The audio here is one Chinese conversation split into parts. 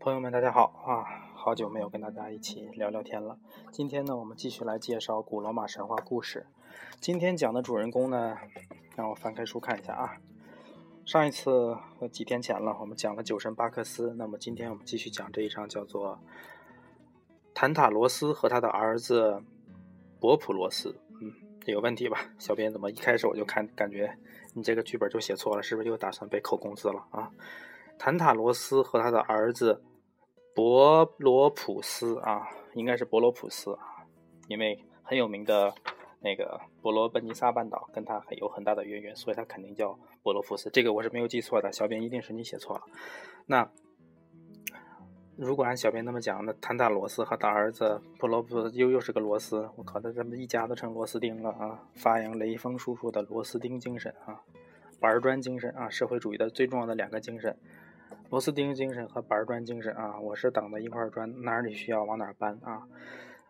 朋友们，大家好啊！好久没有跟大家一起聊聊天了。今天呢，我们继续来介绍古罗马神话故事。今天讲的主人公呢，让我翻开书看一下啊。上一次几天前了，我们讲了酒神巴克斯。那么今天我们继续讲这一章，叫做坦塔罗斯和他的儿子博普罗斯。嗯，有问题吧？小编怎么一开始我就看感觉你这个剧本就写错了？是不是又打算被扣工资了啊？坦塔罗斯和他的儿子。博罗普斯啊，应该是博罗普斯啊，因为很有名的那个博罗奔尼撒半岛跟他很有很大的渊源，所以他肯定叫博罗普斯。这个我是没有记错的，小编一定是你写错了。那如果按小编那么讲，那坦塔罗斯和他儿子博罗普又又是个螺丝，我靠，他咱们一家都成螺丝钉了啊！发扬雷锋叔叔的螺丝钉精神啊，板砖精神啊，社会主义的最重要的两个精神。螺丝钉精神和板砖精神啊，我是等的一块砖，哪里需要往哪搬啊！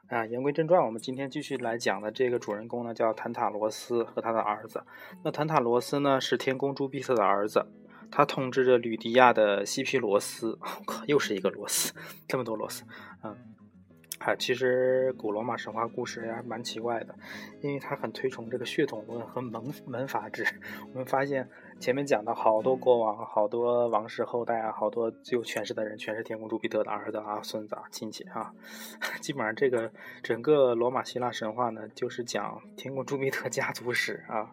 啊，言归正传，我们今天继续来讲的这个主人公呢，叫坦塔罗斯和他的儿子。那坦塔罗斯呢，是天公朱庇特的儿子，他统治着吕迪亚的西皮罗斯。我靠，又是一个罗斯，这么多罗斯，嗯。啊，其实古罗马神话故事还，蛮奇怪的，因为他很推崇这个血统论和门门阀制。我们发现前面讲的好多国王、好多王室后代啊，好多最有权势的人，全是天公朱庇特的儿子啊、孙子啊、亲戚啊。基本上这个整个罗马希腊神话呢，就是讲天公朱庇特家族史啊。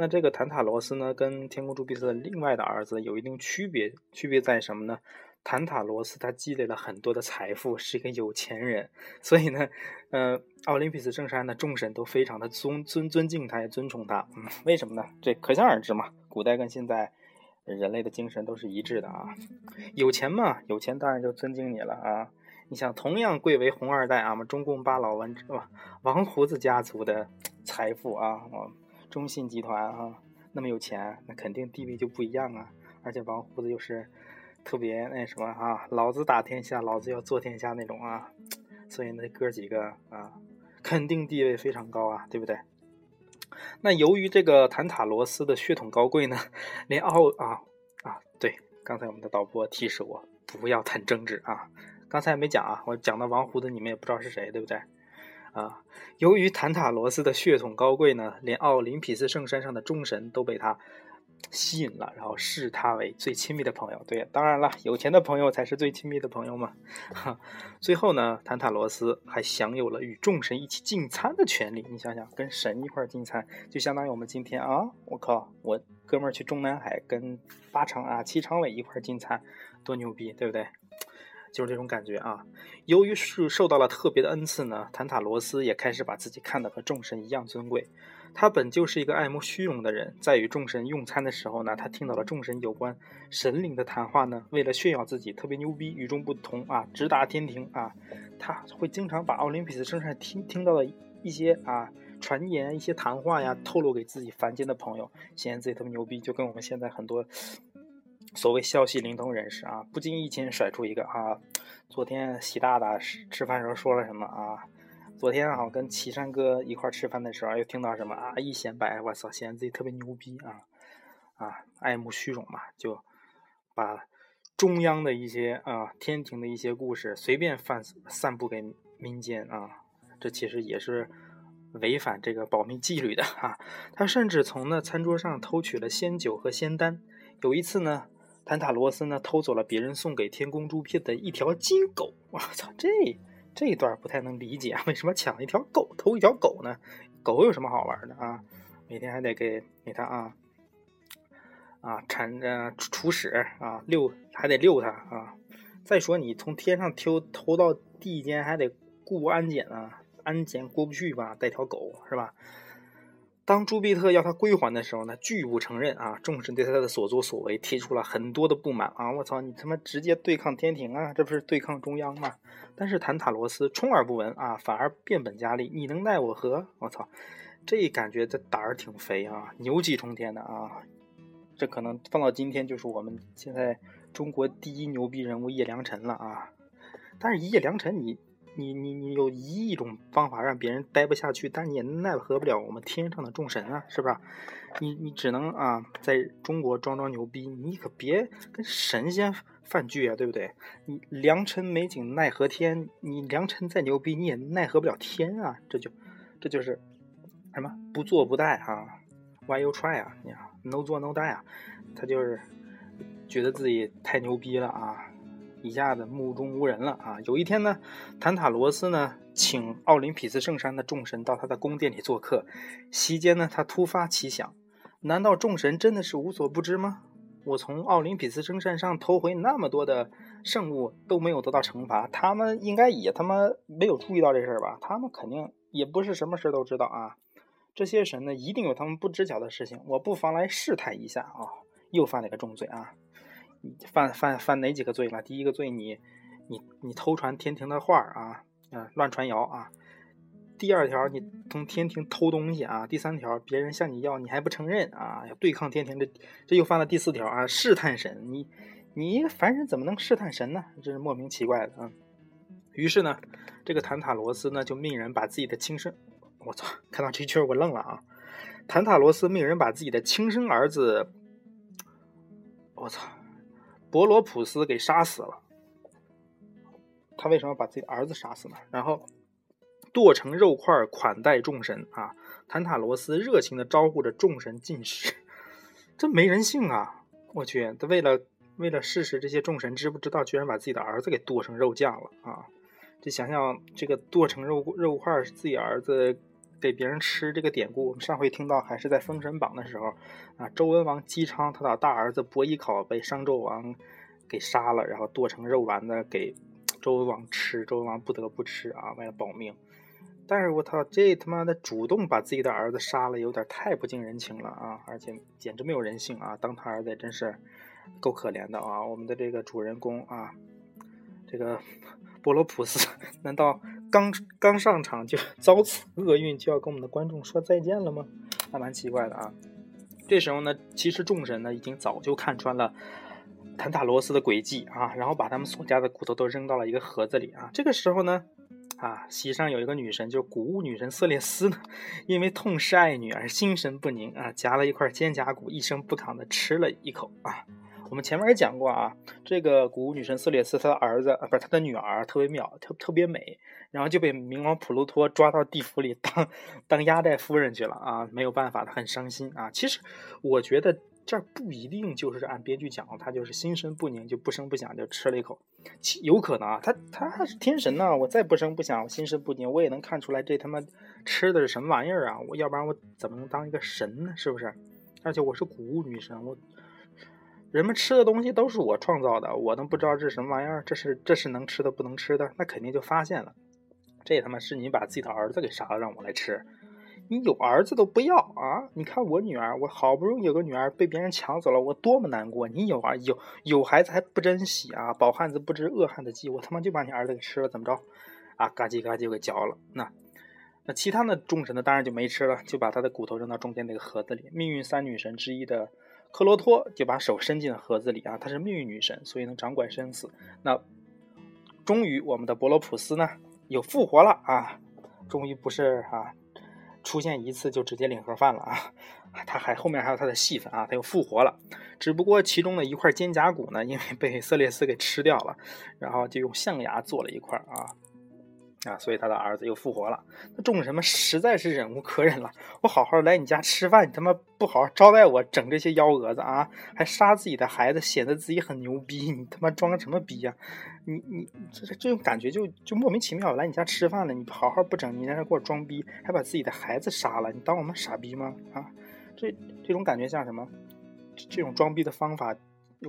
那这个坦塔罗斯呢，跟天空朱庇特的另外的儿子有一定区别，区别在什么呢？坦塔罗斯他积累了很多的财富，是一个有钱人，所以呢，呃，奥林匹斯圣山的众神都非常的尊尊尊敬他，也尊崇他。嗯，为什么呢？这可想而知嘛。古代跟现在人类的精神都是一致的啊。有钱嘛，有钱当然就尊敬你了啊。你想，同样贵为红二代啊，我们中共八老王吧，王胡子家族的财富啊，中信集团啊，那么有钱，那肯定地位就不一样啊。而且王胡子又是。特别那什么啊，老子打天下，老子要做天下那种啊，所以那哥几个啊，肯定地位非常高啊，对不对？那由于这个坦塔罗斯的血统高贵呢，连奥啊啊，对，刚才我们的导播提示我不要谈政治啊，刚才没讲啊，我讲到王胡子你们也不知道是谁，对不对？啊，由于坦塔罗斯的血统高贵呢，连奥林匹斯圣山上的众神都被他。吸引了，然后视他为最亲密的朋友。对，当然了，有钱的朋友才是最亲密的朋友嘛。哈，最后呢，坦塔罗斯还享有了与众神一起进餐的权利。你想想，跟神一块进餐，就相当于我们今天啊，我靠，我哥们儿去中南海跟八常啊、七常委一块进餐，多牛逼，对不对？就是这种感觉啊。由于是受到了特别的恩赐呢，坦塔罗斯也开始把自己看得和众神一样尊贵。他本就是一个爱慕虚荣的人，在与众神用餐的时候呢，他听到了众神有关神灵的谈话呢。为了炫耀自己特别牛逼、与众不同啊，直达天庭啊，他会经常把奥林匹斯身上听听到的一些啊传言、一些谈话呀，透露给自己凡间的朋友，显得自己特别牛逼。就跟我们现在很多所谓消息灵通人士啊，不经意间甩出一个啊，昨天习大大吃吃饭时候说了什么啊。昨天啊，跟岐山哥一块吃饭的时候，又听到什么啊？一显摆，我操，显得自己特别牛逼啊！啊，爱慕虚荣嘛，就把中央的一些啊天庭的一些故事随便散散布给民间啊，这其实也是违反这个保密纪律的哈。他甚至从那餐桌上偷取了仙酒和仙丹。有一次呢，坦塔罗斯呢偷走了别人送给天公朱庇的一条金狗，我操，这！这一段不太能理解，为什么抢一条狗偷一条狗呢？狗有什么好玩的啊？每天还得给给他啊啊铲呃除屎啊遛还得遛它啊。再说你从天上偷偷到地间还得过安检啊，安检过不去吧？带条狗是吧？当朱庇特要他归还的时候呢，拒不承认啊！众神对他的所作所为提出了很多的不满啊！我操，你他妈直接对抗天庭啊，这不是对抗中央吗？但是坦塔罗斯充耳不闻啊，反而变本加厉，你能奈我何？我操，这感觉这胆儿挺肥啊，牛气冲天的啊！这可能放到今天就是我们现在中国第一牛逼人物叶良辰了啊！但是叶良辰你你你你有一亿种方法让别人待不下去，但你也奈何不了我们天上的众神啊，是不是？你你只能啊，在中国装装牛逼，你可别跟神仙犯句啊，对不对？你良辰美景奈何天，你良辰再牛逼，你也奈何不了天啊，这就这就是什么不做不带啊，Why you try 啊？你 no 做 no die 啊，他就是觉得自己太牛逼了啊。一下子目中无人了啊！有一天呢，坦塔罗斯呢请奥林匹斯圣山的众神到他的宫殿里做客。席间呢，他突发奇想：难道众神真的是无所不知吗？我从奥林匹斯圣山上偷回那么多的圣物都没有得到惩罚，他们应该也他妈没有注意到这事儿吧？他们肯定也不是什么事都知道啊！这些神呢，一定有他们不知晓的事情。我不妨来试探一下啊！又犯了一个重罪啊！犯犯犯哪几个罪了？第一个罪，你你你偷传天庭的话啊，啊乱传谣啊。第二条，你从天庭偷东西啊。第三条，别人向你要，你还不承认啊，要对抗天庭。这这又犯了第四条啊，试探神。你你一个凡人怎么能试探神呢？这是莫名其怪的啊。于是呢，这个坦塔罗斯呢就命人把自己的亲生，我操，看到这句我愣了啊。坦塔罗斯命人把自己的亲生儿子，我操。伯罗普斯给杀死了，他为什么把自己的儿子杀死呢？然后剁成肉块款待众神啊！坦塔罗斯热情的招呼着众神进食，这没人性啊！我去，他为了为了试试这些众神知不知道，居然把自己的儿子给剁成肉酱了啊！这想想这个剁成肉肉块是自己儿子。给别人吃这个典故，我们上回听到还是在《封神榜》的时候啊。周文王姬昌他的大儿子伯邑考被商纣王给杀了，然后剁成肉丸子给周文王吃，周文王不得不吃啊，为了保命。但是我操，这他妈的主动把自己的儿子杀了，有点太不近人情了啊！而且简直没有人性啊！当他儿子真是够可怜的啊！我们的这个主人公啊，这个波罗普斯，难道？刚刚上场就遭此厄运，就要跟我们的观众说再见了吗？还蛮奇怪的啊。这时候呢，其实众神呢已经早就看穿了坦塔罗斯的诡计啊，然后把他们所家的骨头都扔到了一个盒子里啊。这个时候呢，啊，席上有一个女神，就是谷物女神色列斯呢，因为痛失爱女而心神不宁啊，夹了一块肩胛骨，一声不吭的吃了一口啊。我们前面也讲过啊，这个古物女神瑟列斯，她的儿子啊，不是她的女儿，特别妙，特特别美，然后就被冥王普鲁托抓到地府里当当压寨夫人去了啊，没有办法，她很伤心啊。其实我觉得这儿不一定就是按编剧讲，她就是心神不宁，就不声不响就吃了一口，其有可能啊，她她是天神呢，我再不声不响，我心神不宁，我也能看出来这他妈吃的是什么玩意儿啊，我要不然我怎么能当一个神呢？是不是？而且我是古物女神，我。人们吃的东西都是我创造的，我能不知道这是什么玩意儿？这是这是能吃的，不能吃的，那肯定就发现了。这他妈是你把自己的儿子给杀了，让我来吃。你有儿子都不要啊！你看我女儿，我好不容易有个女儿被别人抢走了，我多么难过！你有儿有有孩子还不珍惜啊？饱汉子不知饿汉子饥，我他妈就把你儿子给吃了，怎么着？啊，嘎叽嘎叽给嚼了。那那其他的众神呢？当然就没吃了，就把他的骨头扔到中间那个盒子里。命运三女神之一的。克罗托就把手伸进了盒子里啊，她是命运女神，所以能掌管生死。那终于，我们的伯罗普斯呢又复活了啊！终于不是啊，出现一次就直接领盒饭了啊！他还后面还有他的戏份啊，他又复活了。只不过其中的一块肩胛骨呢，因为被色列斯给吃掉了，然后就用象牙做了一块啊。啊，所以他的儿子又复活了。那众神们实在是忍无可忍了。我好好来你家吃饭，你他妈不好好招待我，整这些幺蛾子啊，还杀自己的孩子，显得自己很牛逼。你他妈装什么逼呀？你你这这种感觉就就莫名其妙。来你家吃饭了，你好好不整，你在这给我装逼，还把自己的孩子杀了，你当我们傻逼吗？啊，这这种感觉像什么？这种装逼的方法，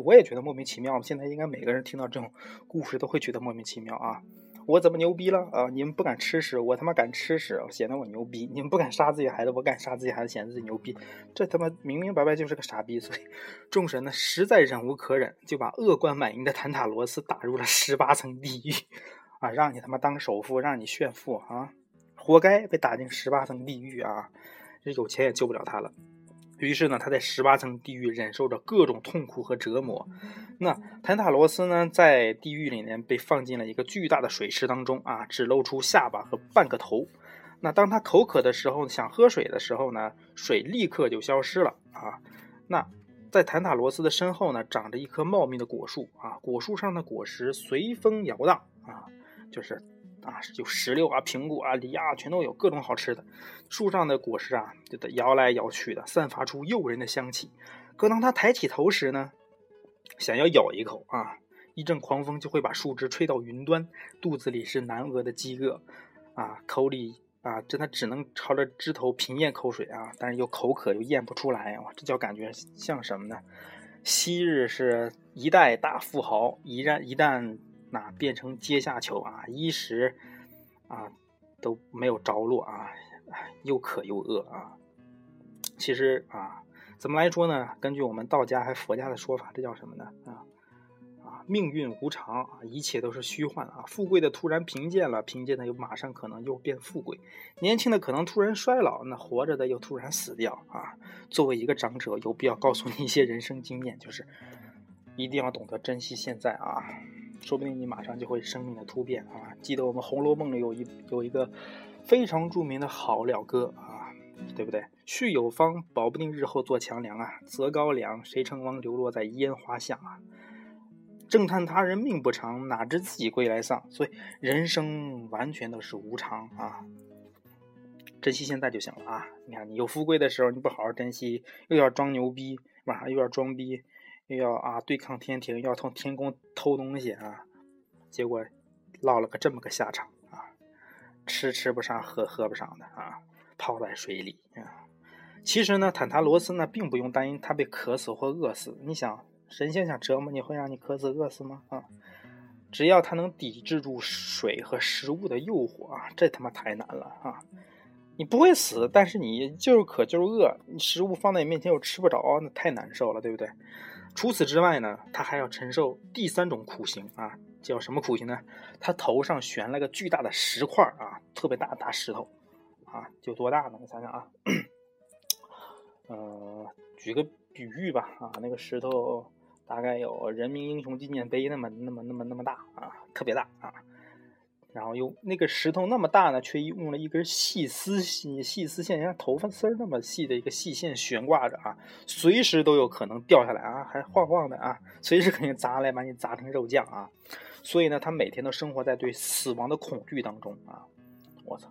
我也觉得莫名其妙。现在应该每个人听到这种故事都会觉得莫名其妙啊。我怎么牛逼了啊？你们不敢吃屎，我他妈敢吃屎，显得我牛逼。你们不敢杀自己孩子，我敢杀自己孩子，显得自己牛逼。这他妈明明白白就是个傻逼。所以众神呢实在忍无可忍，就把恶贯满盈的坦塔罗斯打入了十八层地狱啊！让你他妈当首富，让你炫富啊！活该被打进十八层地狱啊！这有钱也救不了他了。于是呢，他在十八层地狱忍受着各种痛苦和折磨。那坦塔罗斯呢，在地狱里面被放进了一个巨大的水池当中啊，只露出下巴和半个头。那当他口渴的时候，想喝水的时候呢，水立刻就消失了啊。那在坦塔罗斯的身后呢，长着一棵茂密的果树啊，果树上的果实随风摇荡啊，就是。啊，有石榴啊、苹果啊、梨啊，全都有各种好吃的。树上的果实啊，就得摇来摇去的，散发出诱人的香气。可当他抬起头时呢，想要咬一口啊，一阵狂风就会把树枝吹到云端，肚子里是难饿的饥饿啊，口里啊，真的只能朝着枝头平咽口水啊，但是又口渴又咽不出来哇，这叫感觉像什么呢？昔日是一代大富豪，一旦一旦。那变成阶下囚啊，衣食啊都没有着落啊，又渴又饿啊。其实啊，怎么来说呢？根据我们道家还佛家的说法，这叫什么呢？啊啊，命运无常啊，一切都是虚幻啊。富贵的突然贫贱了，贫贱的又马上可能又变富贵；年轻的可能突然衰老，那活着的又突然死掉啊。作为一个长者，有必要告诉你一些人生经验，就是一定要懂得珍惜现在啊。说不定你马上就会生命的突变啊！记得我们《红楼梦》里有一有一个非常著名的好了歌啊，对不对？续有方，保不定日后做强梁啊；择高粱，谁称王流落在烟花巷啊？正叹他人命不长，哪知自己归来丧。所以人生完全都是无常啊！珍惜现在就行了啊！你看，你有富贵的时候，你不好好珍惜，又要装牛逼，晚上又要装逼。要啊对抗天庭，要从天宫偷东西啊，结果落了个这么个下场啊，吃吃不上，喝喝不上的啊，泡在水里啊。其实呢，坦塔罗斯呢并不用担心他被渴死或饿死。你想，神仙想折磨你会让你渴死饿死吗？啊，只要他能抵制住水和食物的诱惑啊，这他妈太难了啊！你不会死，但是你就是渴就是饿，你食物放在你面前又吃不着，那太难受了，对不对？除此之外呢，他还要承受第三种苦刑啊，叫什么苦刑呢？他头上悬了个巨大的石块啊，特别大的大石头啊，就多大呢？你想想啊，呃，举个比喻吧啊，那个石头大概有人民英雄纪念碑那么那么那么那么大啊，特别大啊。然后用那个石头那么大呢，却用了一根细丝细细丝线，像头发丝儿那么细的一个细线悬挂着啊，随时都有可能掉下来啊，还晃晃的啊，随时可能砸来把你砸成肉酱啊。所以呢，他每天都生活在对死亡的恐惧当中啊。我操，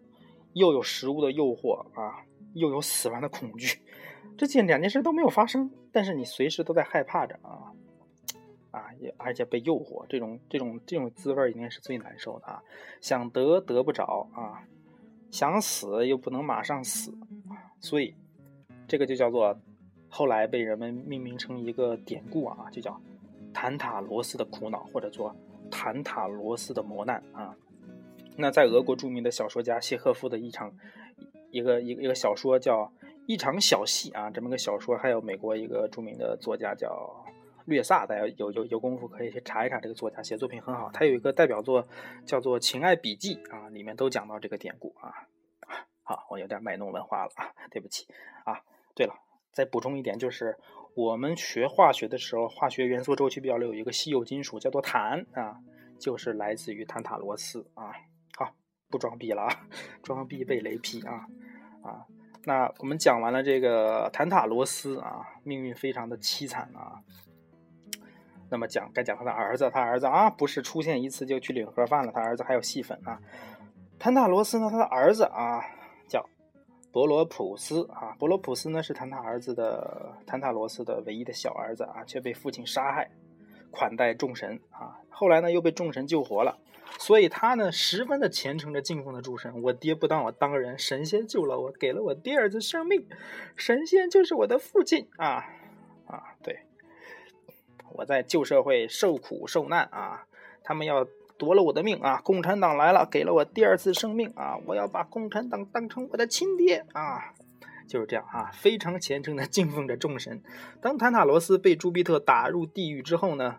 又有食物的诱惑啊，又有死亡的恐惧，这件两件事都没有发生，但是你随时都在害怕着啊。啊，也而且被诱惑，这种这种这种滋味应该是最难受的啊！想得得不着啊，想死又不能马上死，所以这个就叫做后来被人们命名成一个典故啊，就叫坦塔罗斯的苦恼，或者说坦塔罗斯的磨难啊。那在俄国著名的小说家谢赫夫的一场一个一个一个小说叫《一场小戏》啊，这么个小说，还有美国一个著名的作家叫。略萨，大家有有有功夫可以去查一查这个作家写作品很好。他有一个代表作叫做《情爱笔记》啊，里面都讲到这个典故啊。好，我有点卖弄文化了啊，对不起啊。对了，再补充一点，就是我们学化学的时候，化学元素周期表里有一个稀有金属叫做碳啊，就是来自于坦塔罗斯啊。好，不装逼了啊，装逼被雷劈啊啊。那我们讲完了这个坦塔罗斯啊，命运非常的凄惨啊。那么讲该讲他的儿子，他儿子啊不是出现一次就去领盒饭了，他儿子还有戏份啊。坦塔罗斯呢，他的儿子啊叫伯罗普斯啊，伯罗普斯呢是坦塔儿子的坦塔罗斯的唯一的小儿子啊，却被父亲杀害，款待众神啊。后来呢又被众神救活了，所以他呢十分的虔诚的敬奉的诸神。我爹不当我当人，神仙救了我，给了我第二次生命，神仙就是我的父亲啊啊对。我在旧社会受苦受难啊，他们要夺了我的命啊！共产党来了，给了我第二次生命啊！我要把共产党当成我的亲爹啊！就是这样啊，非常虔诚的敬奉着众神。当坦塔罗斯被朱庇特打入地狱之后呢，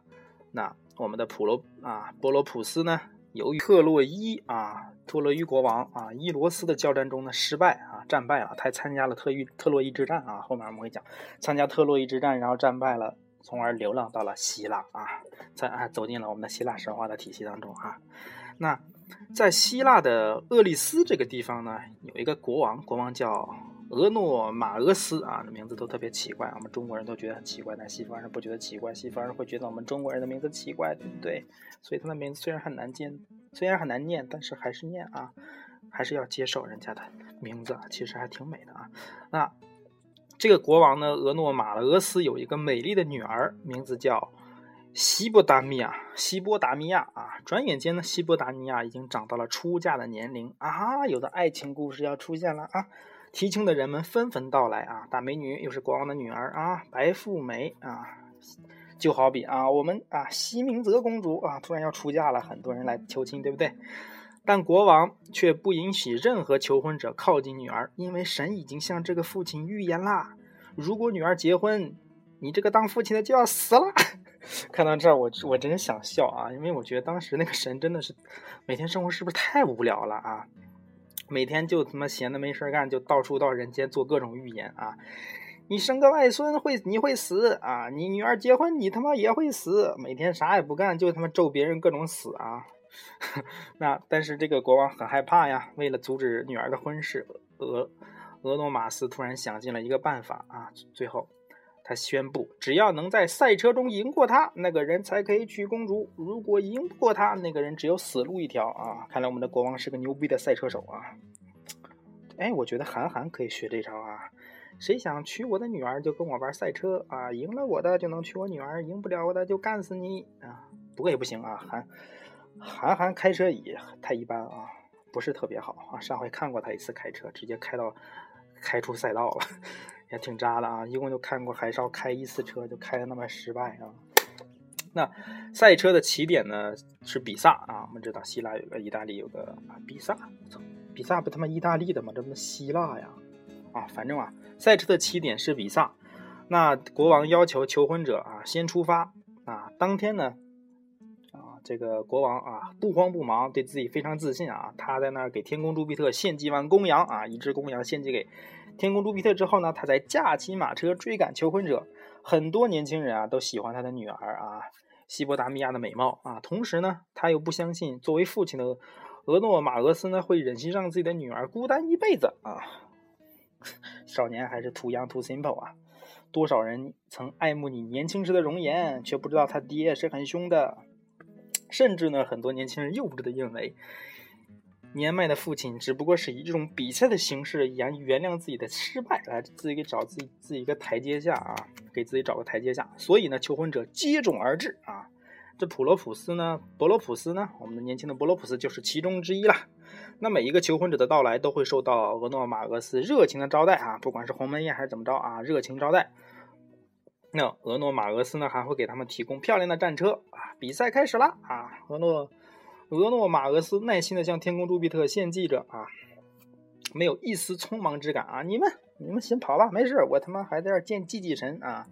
那我们的普罗啊波罗普斯呢由于特洛伊啊，特洛伊国王啊，伊罗斯的交战中呢失败啊，战败了。他参加了特伊特洛伊之战啊，后面我们会讲，参加特洛伊之战，然后战败了，从而流浪到了希腊啊，在啊走进了我们的希腊神话的体系当中啊。那在希腊的厄利斯这个地方呢，有一个国王，国王叫。俄诺马俄斯啊，名字都特别奇怪，我们中国人都觉得很奇怪，但西方人不觉得奇怪，西方人会觉得我们中国人的名字奇怪，对不对？所以他的名字虽然很难念，虽然很难念，但是还是念啊，还是要接受人家的名字，其实还挺美的啊。那这个国王呢，俄诺马俄斯有一个美丽的女儿，名字叫西波达米亚，西波达米亚啊。转眼间呢，西波达米亚已经长到了出嫁的年龄啊，有的爱情故事要出现了啊。提亲的人们纷纷到来啊！大美女又是国王的女儿啊，白富美啊，就好比啊，我们啊，西明泽公主啊，突然要出嫁了，很多人来求亲，对不对？但国王却不允许任何求婚者靠近女儿，因为神已经向这个父亲预言啦：如果女儿结婚，你这个当父亲的就要死了。看到这儿，我我真想笑啊，因为我觉得当时那个神真的是每天生活是不是太无聊了啊？每天就他妈闲的没事干，就到处到人间做各种预言啊！你生个外孙会你会死啊！你女儿结婚你他妈也会死！每天啥也不干，就他妈咒别人各种死啊！那但是这个国王很害怕呀，为了阻止女儿的婚事，俄俄诺马斯突然想尽了一个办法啊！最后。他宣布，只要能在赛车中赢过他，那个人才可以娶公主。如果赢不过他，那个人只有死路一条啊！看来我们的国王是个牛逼的赛车手啊！哎，我觉得韩寒可以学这招啊！谁想娶我的女儿，就跟我玩赛车啊！赢了我的就能娶我女儿，赢不了我的就干死你啊！不过也不行啊，韩韩寒开车也太一般啊，不是特别好啊！上回看过他一次开车，直接开到开出赛道了。也挺渣的啊！一共就看过海少开一次车，就开的那么失败啊。那赛车的起点呢是比萨啊，我们知道希腊有个，意大利有个，比萨。比萨不他妈意大利的吗？这不希腊呀？啊，反正啊，赛车的起点是比萨。那国王要求求婚者啊先出发啊。当天呢，这个国王啊不慌不忙，对自己非常自信啊。他在那儿给天公朱庇特献祭完公羊啊，一只公羊献祭给。天宫朱庇特之后呢，他才驾骑马车追赶求婚者。很多年轻人啊都喜欢他的女儿啊，西伯达米亚的美貌啊。同时呢，他又不相信作为父亲的俄诺马俄斯呢会忍心让自己的女儿孤单一辈子啊。少年还是 too young too simple 啊。多少人曾爱慕你年轻时的容颜，却不知道他爹是很凶的。甚至呢，很多年轻人幼稚的认为。年迈的父亲只不过是以这种比赛的形式原原谅自己的失败，来自己给找自己自己一个台阶下啊，给自己找个台阶下。所以呢，求婚者接踵而至啊。这普罗普斯呢，博罗普斯呢，我们的年轻的博罗普斯就是其中之一了。那每一个求婚者的到来都会受到俄诺马俄斯热情的招待啊，不管是鸿门宴还是怎么着啊，热情招待。那俄诺马俄斯呢，还会给他们提供漂亮的战车啊。比赛开始了啊，俄诺。俄诺马俄斯耐心地向天宫朱庇特献祭着啊，没有一丝匆忙之感啊！你们，你们先跑吧，没事，我他妈还在这见祭祭神啊！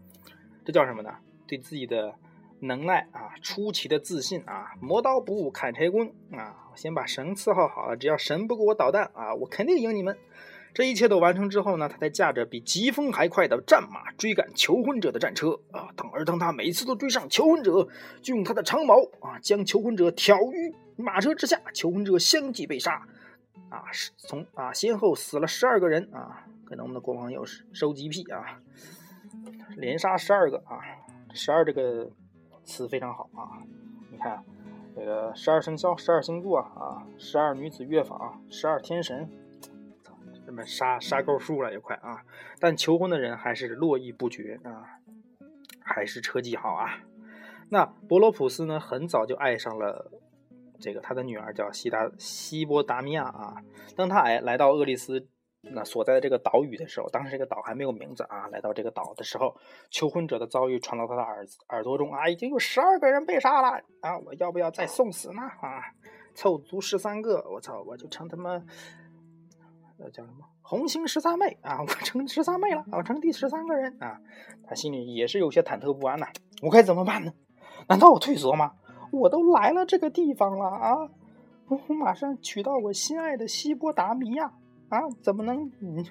这叫什么呢？对自己的能耐啊，出奇的自信啊！磨刀不误砍柴工啊！我先把神伺候好了，只要神不给我捣蛋啊，我肯定赢你们！这一切都完成之后呢，他才驾着比疾风还快的战马追赶求婚者的战车啊！当而当他每次都追上求婚者，就用他的长矛啊，将求婚者挑于。马车之下，求婚者相继被杀，啊，从啊先后死了十二个人啊，可能我们的国王又是收集癖啊，连杀十二个啊，十二这个词非常好啊，你看这个十二生肖、十二星座啊，十二女子乐坊、十二天神，这么杀杀够数了也快啊，但求婚的人还是络绎不绝啊，还是车技好啊。那伯罗普斯呢，很早就爱上了。这个他的女儿叫西达西波达米亚啊。当他来来到厄利斯那所在的这个岛屿的时候，当时这个岛还没有名字啊。来到这个岛的时候，求婚者的遭遇传到他的耳耳朵中啊，已经有十二个人被杀了啊！我要不要再送死呢？啊，凑足十三个，我操，我就成他妈呃叫什么红星十三妹啊！我成十三妹了，我成第十三个人啊！他心里也是有些忐忑不安呐。我该怎么办呢？难道我退缩吗？我都来了这个地方了啊！我马上娶到我心爱的西波达米亚啊！怎么能嗯？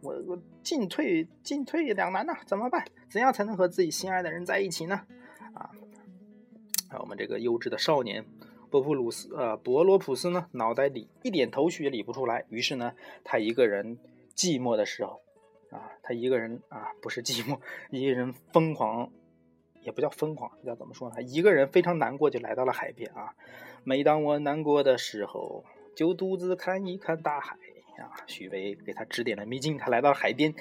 我我进退进退两难呐，怎么办？怎样才能和自己心爱的人在一起呢？啊！啊，我们这个幼稚的少年波普鲁斯呃博罗普斯呢，脑袋里一点头绪也理不出来。于是呢，他一个人寂寞的时候啊，他一个人啊，不是寂寞，一个人疯狂。也不叫疯狂，叫怎么说呢？一个人非常难过，就来到了海边啊。每当我难过的时候，就独自看一看大海啊。许巍给他指点了迷津，他来到海边，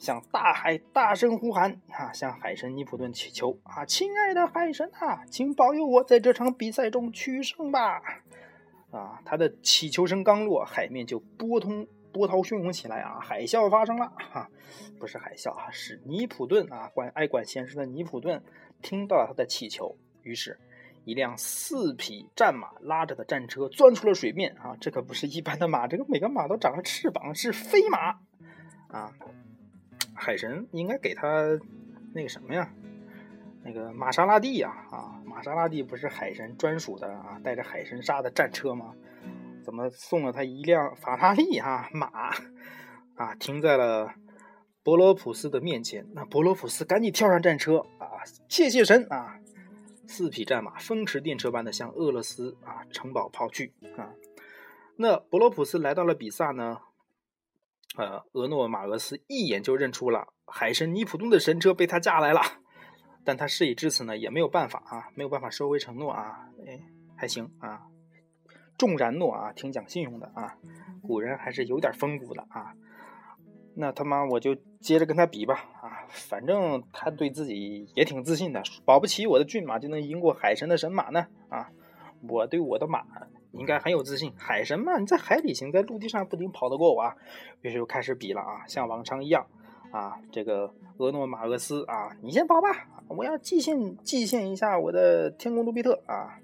向大海大声呼喊啊，向海神尼普顿祈求啊，亲爱的海神啊，请保佑我在这场比赛中取胜吧！啊，他的祈求声刚落，海面就波通。波涛汹涌起来啊！海啸发生了哈，不是海啸啊，是尼普顿啊，管爱管闲事的尼普顿听到了他的祈求，于是，一辆四匹战马拉着的战车钻出了水面啊！这可不是一般的马，这个每个马都长了翅膀，是飞马啊！海神应该给他那个什么呀？那个玛莎拉蒂呀啊！玛莎拉蒂不是海神专属的啊，带着海神沙的战车吗？怎么送了他一辆法拉利哈马啊？停在了博罗普斯的面前。那博罗普斯赶紧跳上战车啊！谢谢神啊！四匹战马风驰电掣般的向俄罗斯啊城堡跑去啊！那博罗普斯来到了比萨呢？呃，俄诺马俄斯一眼就认出了海神尼普顿的神车被他驾来了。但他事已至此呢，也没有办法啊，没有办法收回承诺啊！哎，还行啊。重然诺啊，挺讲信用的啊，古人还是有点风骨的啊。那他妈我就接着跟他比吧啊，反正他对自己也挺自信的，保不齐我的骏马就能赢过海神的神马呢啊。我对我的马应该很有自信，海神嘛，你在海里行，在陆地上不定跑得过我啊。于是就开始比了啊，像往常一样啊，这个俄诺马俄斯啊，你先跑吧，我要祭献祭献一下我的天宫卢比特啊。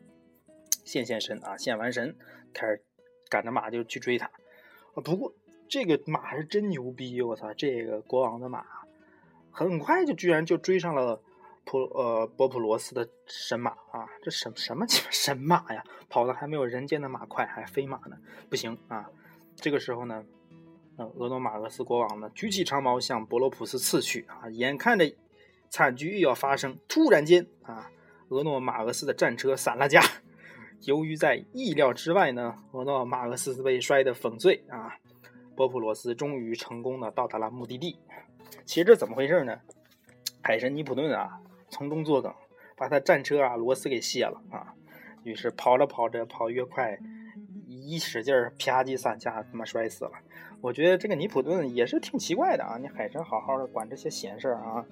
献献神啊！献完神，开始赶着马就去追他。啊，不过这个马是真牛逼！我操，这个国王的马，很快就居然就追上了普呃波普罗斯的神马啊！这什么什么神马呀？跑的还没有人间的马快，还飞马呢！不行啊！这个时候呢，呃，俄诺马俄斯国王呢，举起长矛向博罗普斯刺去啊！眼看着惨剧又要发生，突然间啊，俄诺马俄斯的战车散了架。由于在意料之外呢，俄诺马俄斯被摔得粉碎啊，波普罗斯终于成功的到达了目的地。其实这怎么回事呢？海神尼普顿啊，从中作梗，把他战车啊螺丝给卸了啊，于是跑着跑着跑越快，一使劲儿啪叽三下，他妈摔死了。我觉得这个尼普顿也是挺奇怪的啊，你海神好好的管这些闲事儿啊，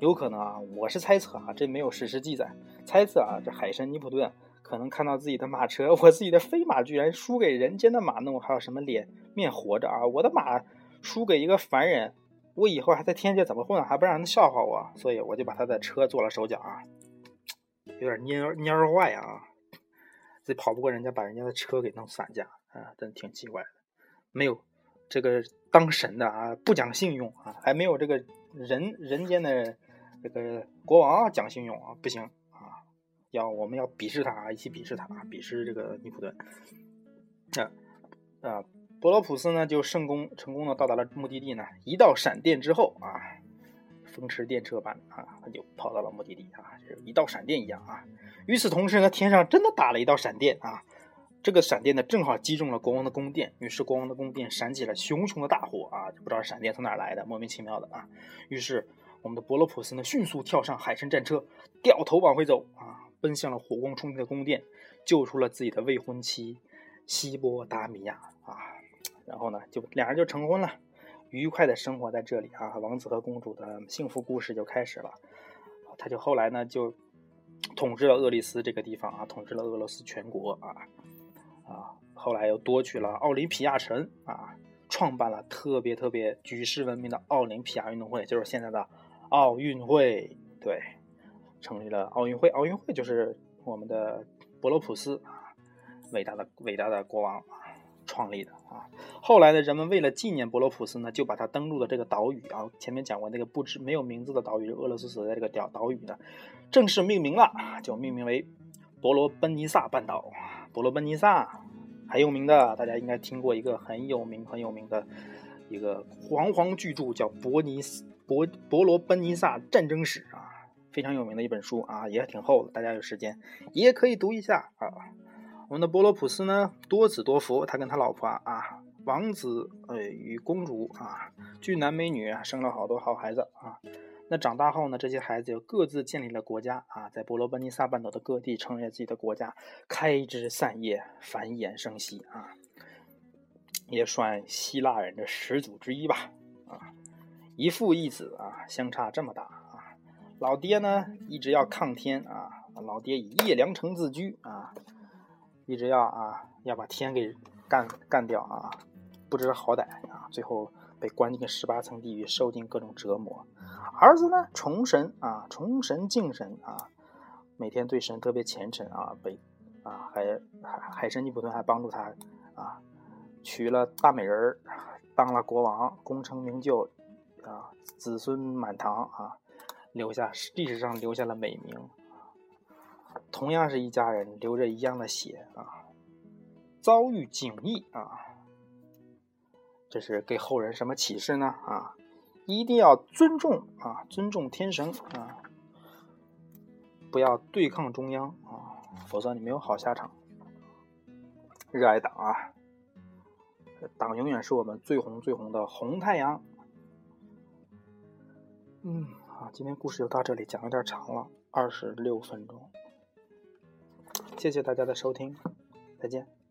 有可能啊，我是猜测啊，这没有事实记载，猜测啊，这海神尼普顿。可能看到自己的马车，我自己的飞马居然输给人间的马，那我还有什么脸面活着啊？我的马输给一个凡人，我以后还在天界怎么混？还不让人笑话我？所以我就把他的车做了手脚啊，有点蔫蔫坏啊，这跑不过人家，把人家的车给弄散架啊，真挺奇怪的。没有这个当神的啊，不讲信用啊，还没有这个人人间的这个国王讲信用啊，不行啊。要我们要鄙视他啊，一起鄙视他啊，鄙视这个尼普顿。啊啊，博罗普斯呢就成功成功的到达了目的地呢。一道闪电之后啊，风驰电掣般啊，他就跑到了目的地啊，就是一道闪电一样啊。与此同时呢，天上真的打了一道闪电啊，这个闪电呢正好击中了国王的宫殿，于是国王的宫殿闪起了熊熊的大火啊，不知道闪电从哪来的，莫名其妙的啊。于是我们的博罗普斯呢迅速跳上海神战车，掉头往回走啊。奔向了火光冲天的宫殿，救出了自己的未婚妻西波达米亚，后呢，就两人就成婚了，愉快的生活在这里啊，王子和公主的幸福故事就开始了。他就后来呢，就统治了厄利斯这个地方啊，统治了俄罗斯全国啊啊，后来又夺取了奥林匹亚城啊，创办了特别特别举世闻名的奥林匹亚运动会，就是现在的奥运会，对。成立了奥运会，奥运会就是我们的博罗普斯啊，伟大的伟大的国王啊创立的啊。后来呢，人们为了纪念博罗普斯呢，就把他登陆的这个岛屿啊，前面讲过那个不知没有名字的岛屿，俄罗斯所在这个岛岛屿呢，正式命名了，就命名为博罗奔尼撒半岛。博罗奔尼撒很有名的，大家应该听过一个很有名很有名的一个煌煌巨著，叫《伯尼斯伯伯罗奔尼撒战争史》啊，非常有名的一本书啊，也挺厚的，大家有时间也可以读一下啊。我们的波罗普斯呢，多子多福，他跟他老婆啊，王子呃与公主啊，俊男美女，生了好多好孩子啊。那长大后呢，这些孩子又各自建立了国家啊，在伯罗奔尼撒半岛的各地成立了自己的国家，开枝散叶，繁衍生息啊，也算希腊人的始祖之一吧啊。一父一子啊，相差这么大啊。老爹呢，一直要抗天啊，老爹以叶良城自居啊。一直要啊，要把天给干干掉啊，不知好歹啊，最后被关进十八层地狱，受尽各种折磨。儿子呢，崇神啊，崇神敬神啊，每天对神特别虔诚啊，被啊还海海神尼普顿还帮助他啊，娶了大美人儿，当了国王，功成名就啊，子孙满堂啊，留下历史上留下了美名。同样是一家人，流着一样的血啊，遭遇景异啊，这是给后人什么启示呢？啊，一定要尊重啊，尊重天神啊，不要对抗中央啊，否则你没有好下场。热爱党啊，党永远是我们最红最红的红太阳。嗯，好，今天故事就到这里，讲有点长了，二十六分钟。谢谢大家的收听，再见。